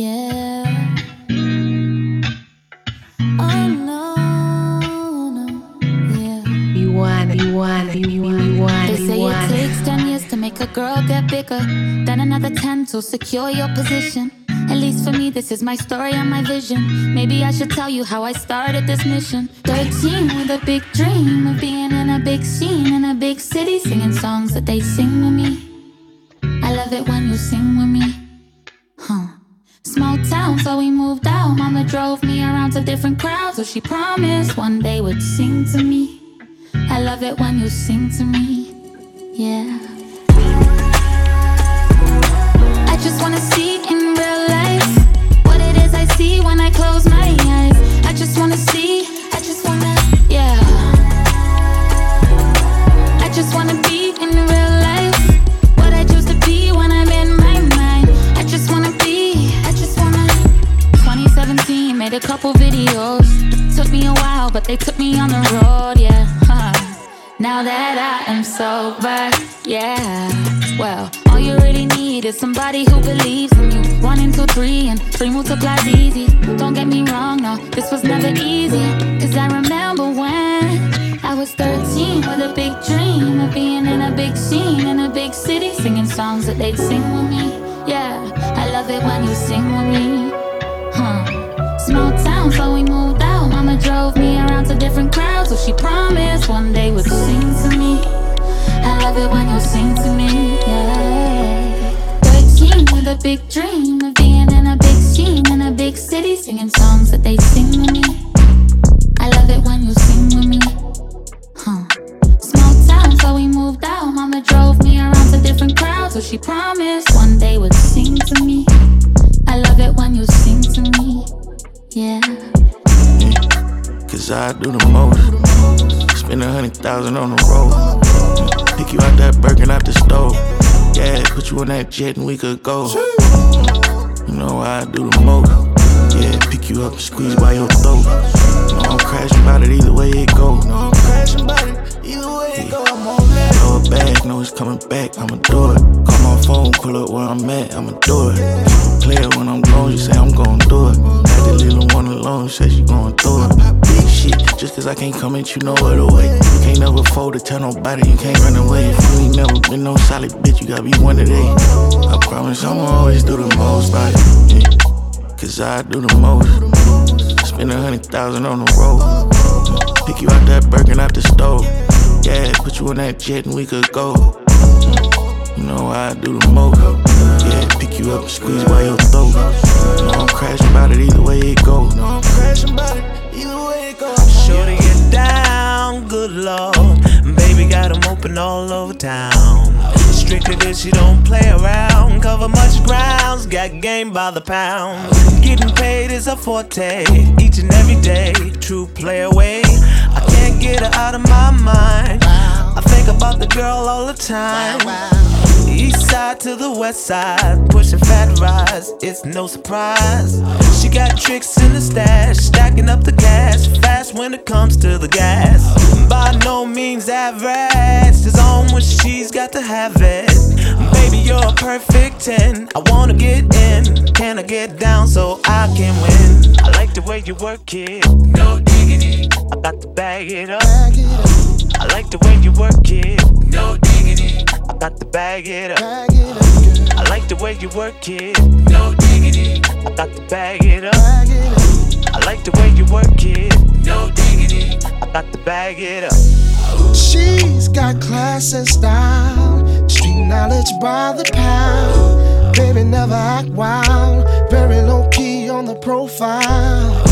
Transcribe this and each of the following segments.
Yeah. Oh no, no, yeah. You want, you want, you want, you want, They say it takes 10 years to make a girl get bigger. Then another 10 to secure your position. At least for me, this is my story and my vision. Maybe I should tell you how I started this mission. 13 with a big dream of being in a big scene in a big city, singing songs that they sing with me. I love it when you sing with me. Small town, so we moved out. Mama drove me around to different crowds, so she promised one day would sing to me. I love it when you sing to me. Yeah. I just wanna see in real life what it is I see when I close my eyes. I just wanna see, I just wanna, yeah. I just wanna made a couple videos. Took me a while, but they took me on the road, yeah. Huh. Now that I am sober, yeah. Well, all you really need is somebody who believes in you. One into three, and three multiplies easy. Don't get me wrong, no, this was never easy. Cause I remember when I was 13 with a big dream of being in a big scene in a big city, singing songs that they'd sing with me. Yeah, I love it when you sing with me. Small town, so we moved out. Mama drove me around to different crowds, so she promised one day would sing to me. I love it when you sing to me, yeah. 13 with a big dream of being in a big scene in a big city, singing songs thousand on the road. Pick you out that Birkin out the stove. Yeah, put you on that jet and we could go. You know I do the most. Yeah, pick you up and squeeze by your throat. No, I'm crashing about it either way it go. No, I'm crashing about it either way it go. I'm on that. Throw it back, know it's coming back. I'ma do it. Call my phone, pull up where I'm at. I'ma do it cause I can't come at you no other way. You can't never fold to tell nobody, you can't run away. If you ain't never been no solid bitch, you gotta be one today. I promise I'ma always do the most by you. Yeah. Cause I do the most. Spend a hundred thousand on the road. Pick you out that Birkin out the stove. Yeah, put you on that jet and we could go. You know I do the most. Yeah, pick you up and squeeze by your throat. No, I'm crashing about it either way it go. No, I'm crashing about it either way good lord. Baby got 'em open all over town. Strictly this, she don't play around. Cover much grounds, got game by the pound. Getting paid is a forte, each and every day. True play away. I can't get her out of my mind. I think about the girl all the time. East side to the west side, pushing fat rides, it's no surprise. She got tricks in the stash, stacking up the cash, fast when it comes to the gas. By no means average, it's on when she's got to have it. Baby, you're a perfect 10. I wanna get in, can I get down so I can win? I like the way you work it, no diggity. I got to bag it up. I like the way you work it, no diggity. I got to bag it up. I like the way you work it, no diggity. I got to bag it up. I like the way you work it, no diggity. I got to bag it up. She's got class and style, street knowledge by the pound. Baby never act wild, very low key on the profile.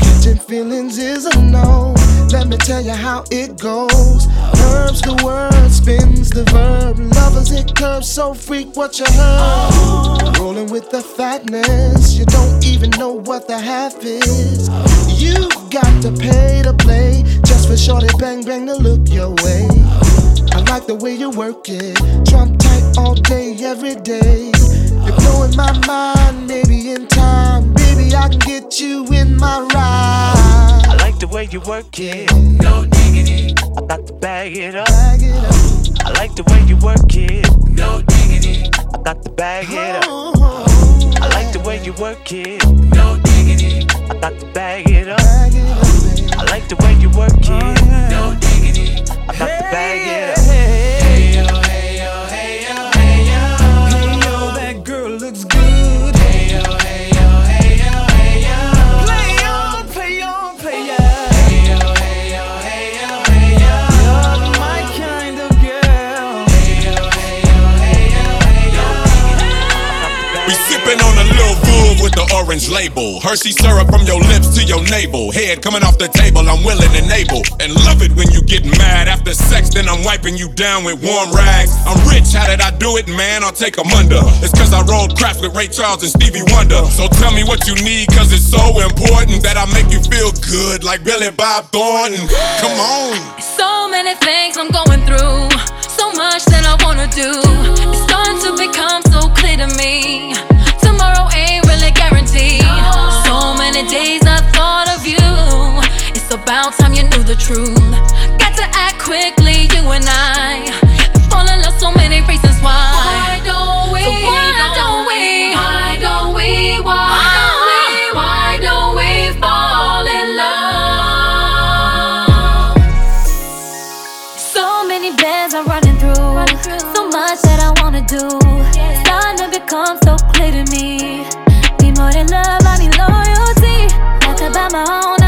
Catching feelings is a no. Let me tell you how it goes. Verbs the word, spins the verb. Lovers it curves, so freak what you heard. Rolling with the fatness, you don't even know what the half is. You got to pay to play just for shorty bang bang to look your way. I like the way you work it, trump tight all day, every day. You're blowing my mind, maybe in time, baby I can get you in my ride. I like the way you work it, no diggity. I got to bag it up. Bag it up. I like the way you work it, no diggity. I got to bag it up. Oh, oh, oh. I like the way way you work it. No diggity. I got to bag it up. I like the way you work it. No diggity. I got to bag it up. Label. Hershey syrup from your lips to your navel. Head coming off the table, I'm willing and able. And love it when you get mad after sex, then I'm wiping you down with warm rags. I'm rich, how did I do it, man? I'll take 'em under. It's cause I rolled craps with Ray Charles and Stevie Wonder. So tell me what you need, cause it's so important that I make you feel good like Billy Bob Thornton. Come on. So many things I'm going through, time you knew the truth. Got to act quickly, you and I. Fall in love, so many reasons why. Why don't we? why don't we? Why don't we? Why don't we? Ah. Why don't we fall in love? So many bands I'm running through. So much that I wanna do. Starting to become so clear to me. Need more than love, I need loyalty. Got to buy my own,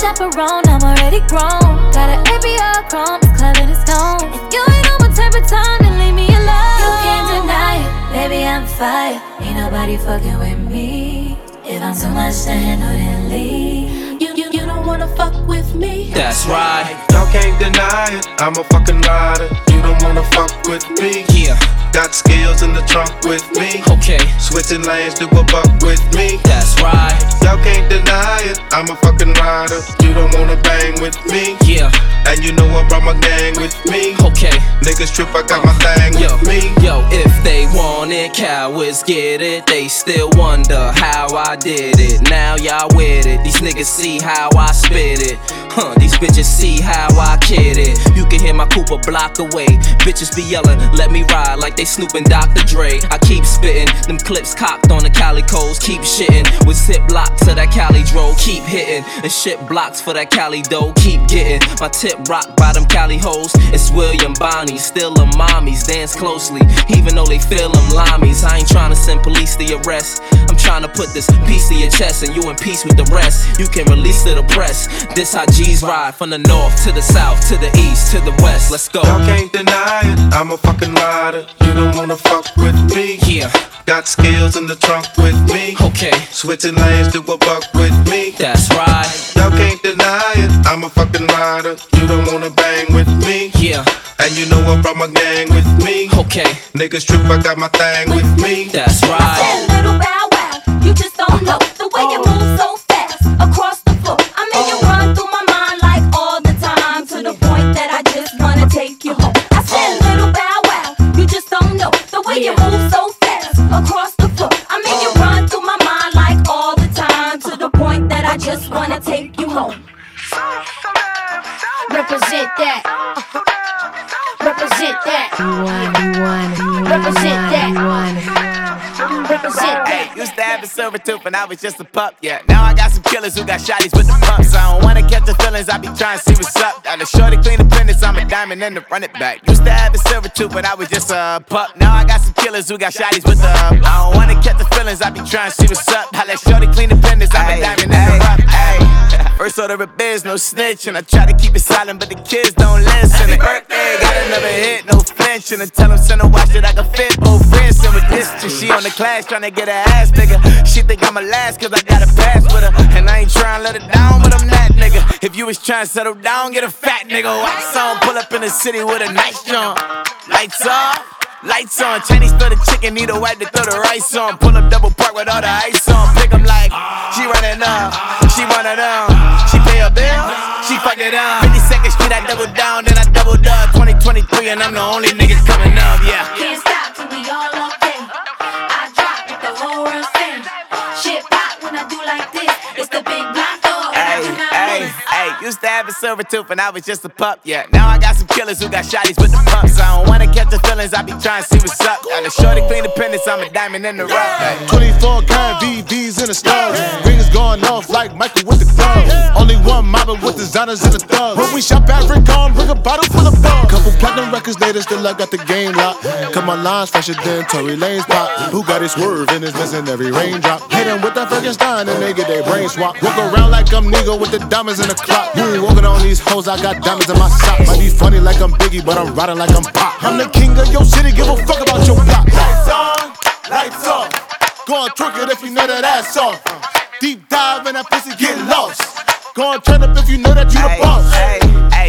chaperone, I'm already grown. Got an APR chrome, it's club and it's gone. If you ain't on my type of time, then leave me alone. You can't deny it, baby, I'm fire. Ain't nobody fucking with me. If I'm too much to handle, then leave. You, you, you don't wanna fuck with me. That's right. Y'all can't deny it, I'm a fucking rider. You don't wanna fuck with me. Yeah. Got skills in the trunk with me. Okay. Switching lanes, do a buck with me. That's right. Y'all can't deny it, I'm a fucking rider. You don't wanna bang with me. Yeah. And you know I brought my gang with me. Okay. Niggas trip, I got my thing Yo, with me. yo, if they want it, cowards get it. They still wonder how I did it. Now y'all with it. These niggas see how I spit it. Huh, these bitches see how I kid it. You can hear my coupe a block away. Bitches be yelling, let me ride like they snooping Dr. Dre. I keep spitting, them clips cocked on the calicos. Keep shitting with zip lock to that Cali dro. Keep hitting and shit blocks for that Cali dough. Keep getting my tip rock by them Cali hoes. It's William Bonney, still them mommies. Dance closely, even though they feel them limeys. I ain't trying to send police to arrest. I'm trying to put this piece to your chest and you in peace with the rest. You can release to the press. This how G's ride from the north to the south to the east to the west. Let's go. Y'all can't deny it, I'm a fucking rider. You don't wanna fuck with me. Yeah, Got skills in the trunk with me. okay, Switching lanes, do a buck with me. that's right. Y'all can't deny it, I'm a fucking rider. You don't wanna bang with me. Yeah, And you know I brought my gang with me. okay, Niggas trip, I got my thing with me. that's right. Tooth when I was just a pup, yeah. Now I got some killers who got shotties with the pumps. I don't wanna catch the feelings, I be trying to see what's up. Got a shorty clean the penis, I'm a diamond and to run it back. Used to have a silver tooth but I was just a pup. Now I got some killers who got shotties with the I don't wanna catch the feelings, I be trying to see what's up. I let shorty clean the penis, I'm a diamond and to run Hey, First order of biz, no snitch, and I try to keep it silent, but the kids don't listen. Birthday, got another hit, no flinch, and I tell them send a watch that I can fit both friends. And with this, she on the class trying to get her ass bigger. She think I'm a last cause I got a pass with her, and I ain't trying to let her down, but I'm that nigga. If you was trying to settle down, get a fat nigga. Wax on, pull up in the city with a nice jump. Lights off. Lights on, Chinese throw the chicken, need a wipe to throw the rice on. Pull up double park with all the ice on. Pick 'em like, she running up, she of them. She pay a bill, she fuck it up. 52nd Street, I double down, then I doubled up. 2023, and I'm the only nigga coming up, yeah. Used to have a silver tooth and I was just a pup, yeah. Now I got some killers who got shotties with the pumps. I don't wanna catch the feelings, I be trying to see what's up. Got a shorty clean the pendants, I'm a diamond in the rough. Hey. 24 karat VVs in the stars. Rings going off like Michael with the club. Mobbing with designers in the thugs. When we shop at Rick Owens, bring a bottle full of bug. Couple platinum records later, still I got the game locked. Come on, lines fresher than Tory Lane's pop. Who got his swerve and is missing every raindrop. Hit him with that Frankenstein and they get their brain swap. Walk around like I'm Nigo with the diamonds in the clock. You ain't walking on these hoes, I got diamonds in my sock. Might be funny like I'm Biggie, but I'm riding like I'm Pop. I'm the king of your city, give a fuck about your block. Lights on, lights off. Go on, twerk it if you know that ass off. Deep dive in that pussy, get lost. Go on, turn up if you know that you the boss. Hey,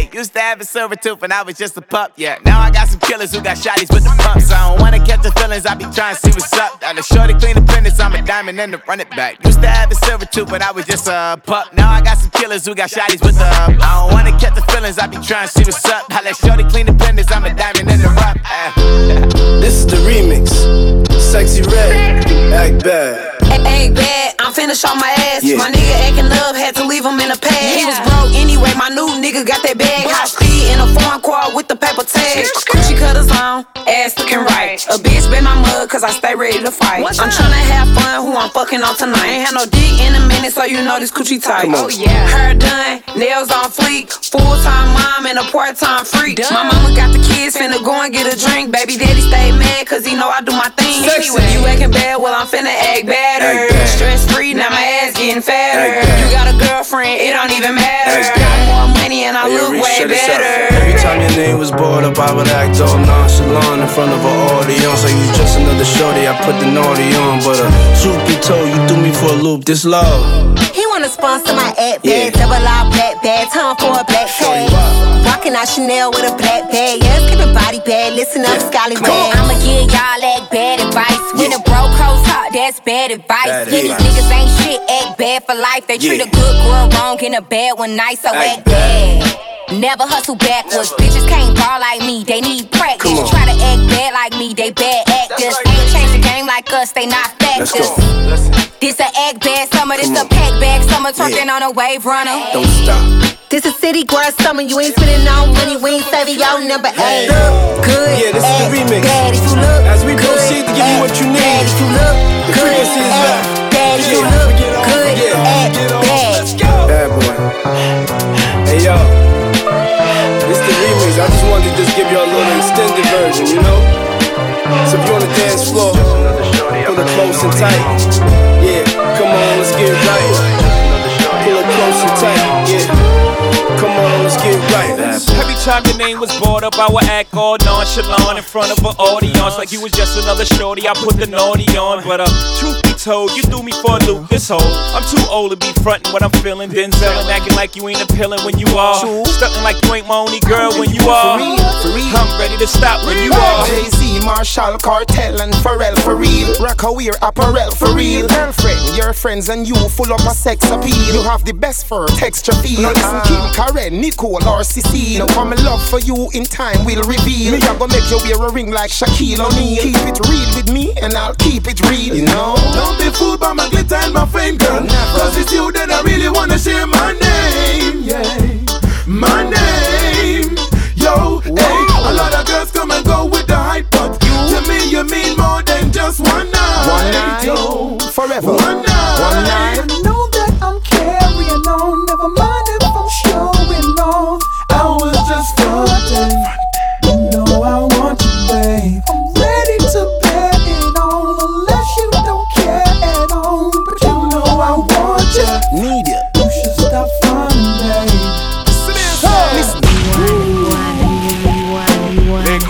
hey, used to have a silver tooth and I was just a pup, yeah. Now I got some killers who got shotties with the pumps. I don't wanna catch the feelings, I be trying to see what's up. Got a shorty clean the pendants, I'm a diamond and the run it back. Used to have a silver tooth, but I was just a pup. Now I got some killers who got shotties with the I don't wanna catch the feelings, I be trying to see what's up. I let shorty clean the pendants, I'm a diamond and the rough. This is the remix. Sexy red, act bad. Ain't bad, I'm finna show my ass. Yeah. My nigga acting love, had to leave him in the past. He was broke anyway, my new nigga got that bag. High speed in a foreign car with the paper tag. Coochie cutters on, ass looking right. A bitch been my mug, cause I stay ready to fight. I'm tryna have fun, who I'm fucking on tonight. Ain't had no dick in a minute, so you know this coochie tight. Oh yeah. Hair done, nails on fleek. Full time mom and a part time freak. My mama got the kids, finna go and get a drink. Baby daddy stay mad, cause he know I do my thing. Anyway, you acting bad, well I'm finna act better. Stress free, now my ass getting fatter. You got a girlfriend, it don't even matter. Act Got bad. more money and I Hey, yo, look way check this out. better. Every time your name was brought up, I would act all nonchalant in front of an audience. Like you just another shorty, I put the naughty on. But uh, truth be told, you threw me for a loop. This love. He wanna sponsor my ad Yeah. bag, double R black bag, time for a black tag. Rockin' out Chanel with a black bag, yeah, skipping body bag, listen up, Scotty Come on. Rag. I'ma give y'all that bad advice. When a bro coast hot, that's bad advice. Yeah, these niggas ain't shit, act bad for life. They treat a good girl wrong and a bad one nice, so Act act bad. Never hustle backwards. Bitches can't ball like me, they need practice. Try to act bad like me, they bad us, they not Let's factors. go. This a act bad summer, this Come a on. pack bag summer, twerking Yeah. on a wave runner. Don't stop. This a city girl summer, you ain't spending no money, we ain't saving y'all number eight. Good, Yeah, this is the act remix. Bad if you look As we good, proceed to give you what you act need. Bad if you look The good, frequency is act back. Bad if you Yeah. look Get on, good, yeah. act Get on. bad. Let's go. Bad boy. Hey yo, this the remix. I just wanted to just give you a little extended version, you know. So if you on the dance floor, pull it close and tight. Yeah, come on, let's get right. Pull it close and tight. Yeah, come on, let's get right. Every time your name was brought up, I would act all nonchalant in front of an audience like you was just another shorty. I put the naughty on, but uh, truth told, you threw me for a loop. This whole I'm too old to be frontin' what I'm feeling. Denzel and acting like you ain't appealing when you are. Stuntin' like you ain't my only girl when you are. I'm ready to stop when you are. Jay Z, Marshall, Cartel, and Pharrell for real. Rocawear apparel for real. Girlfriend, your friends and you full up a sex appeal. You have the best fur texture feel. Now listen, ah. Kim, Karen, Nicole, or Cecile. Now in love for you in time will reveal. Me, I go make you wear a ring like Shaquille O'Neal. Keep it real with me, and I'll keep it real. You know. Don't be fooled by my glitter and my fame, girl. Cause it's you that I really wanna share my name, yeah. My name, yo, hey. A lot of girls come and go with the hype, but to me you mean more than just one night. One night, yo. forever. One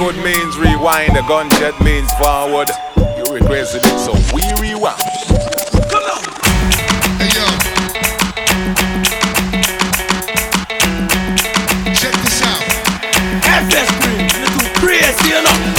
Liquid means rewind, a gunshot means forward. You requested it, so we rewind. Check this out. FS Green, you crazy, you know.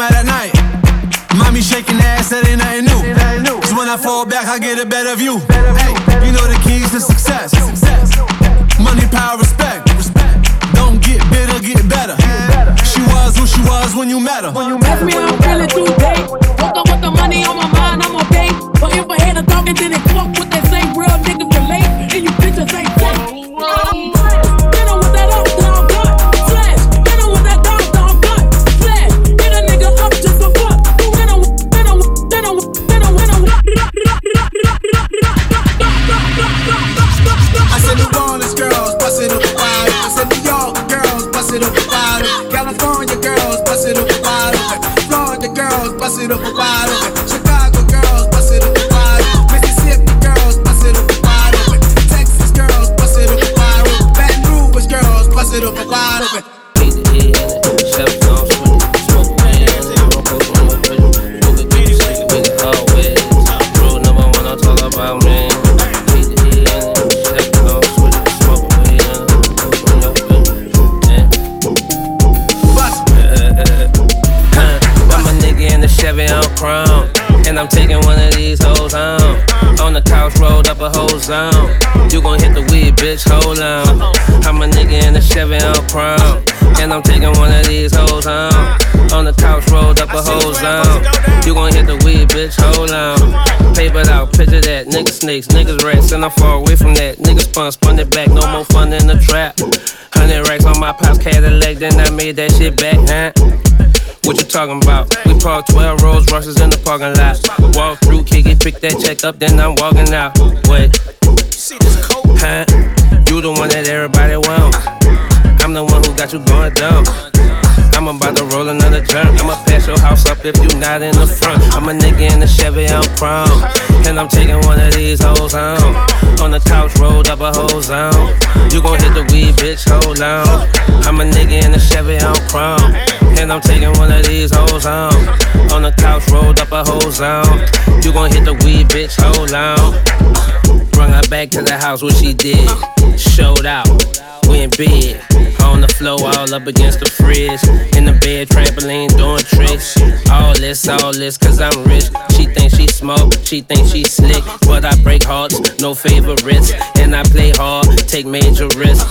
Come out at night. Mommy shaking ass, that ain't nothing new. Cause when I fall back, I get a better view. Hey, you know the keys to success. Money, power, respect. Don't get bitter, get better. She was who she was when you met her. Ask me how I'm feeling today. Woke up with the money on my mind, I'm okay. But if I had a talking, then it fuck with that that. Niggas snakes, niggas rats, and I'm far away from that. Niggas spun, spun it back, no more fun in the trap. Hundred racks on my pops Cadillac, then I made that shit back, huh? What you talking about? We parked 12 Rolls Royces in the parking lot. Walk through, kick it, pick that check up, then I'm walking out. Wait. Huh? You the one that everybody want. I'm the one who got you going dumb. I'm about to roll another jump. I'ma pass your house up if you not in the front. I'm a nigga in the Chevy, I'm chrome. And I'm taking one of these hoes home. On the couch, rolled up a whole zone. You gon' hit the weed, bitch, hold on. I'm a nigga in the Chevy, I'm chrome. And I'm taking one of these hoes home. On the couch, rolled up a whole zone. You gon' hit the weed, bitch, hold on. Brung her back to the house, what she did. Showed out, we in bed. On the floor, all up against the fridge. In the bed, trampoline, doing tricks. All this, all this, cause I'm rich. She thinks she smoke, she thinks she slick. But I break hearts, no favorites. And I play hard, take major risks.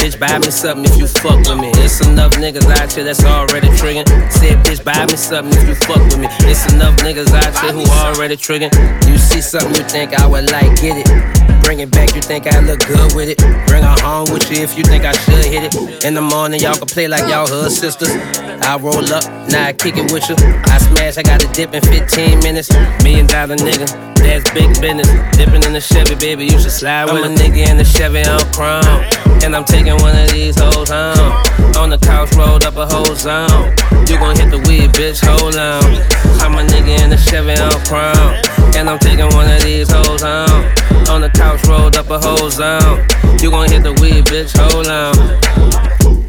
Bitch, buy me something if you fuck with me. It's enough niggas out here that's already triggering. Said, bitch, buy me something if you fuck with me. It's enough niggas out here who already triggering. You see something you think I would like, get it. It back, you think I look good with it. Bring her home with you if you think I should hit it. In the morning, y'all can play like y'all hood sisters. I roll up, now I kick it with you. I smash, I got a dip in 15 minutes. Million dollar nigga, that's big business. Dipping in the Chevy, baby, you should slide with I'm a nigga in the Chevy on chrome. And I'm taking one of these hoes home. On the couch, rolled up a whole zone. You gon' hit the weed, bitch, hold on. I'm a nigga in the Chevy on chrome. And I'm taking one of these hoes home. On the couch, rolled up a whole zone. You gon' hit the weed, bitch, hold on.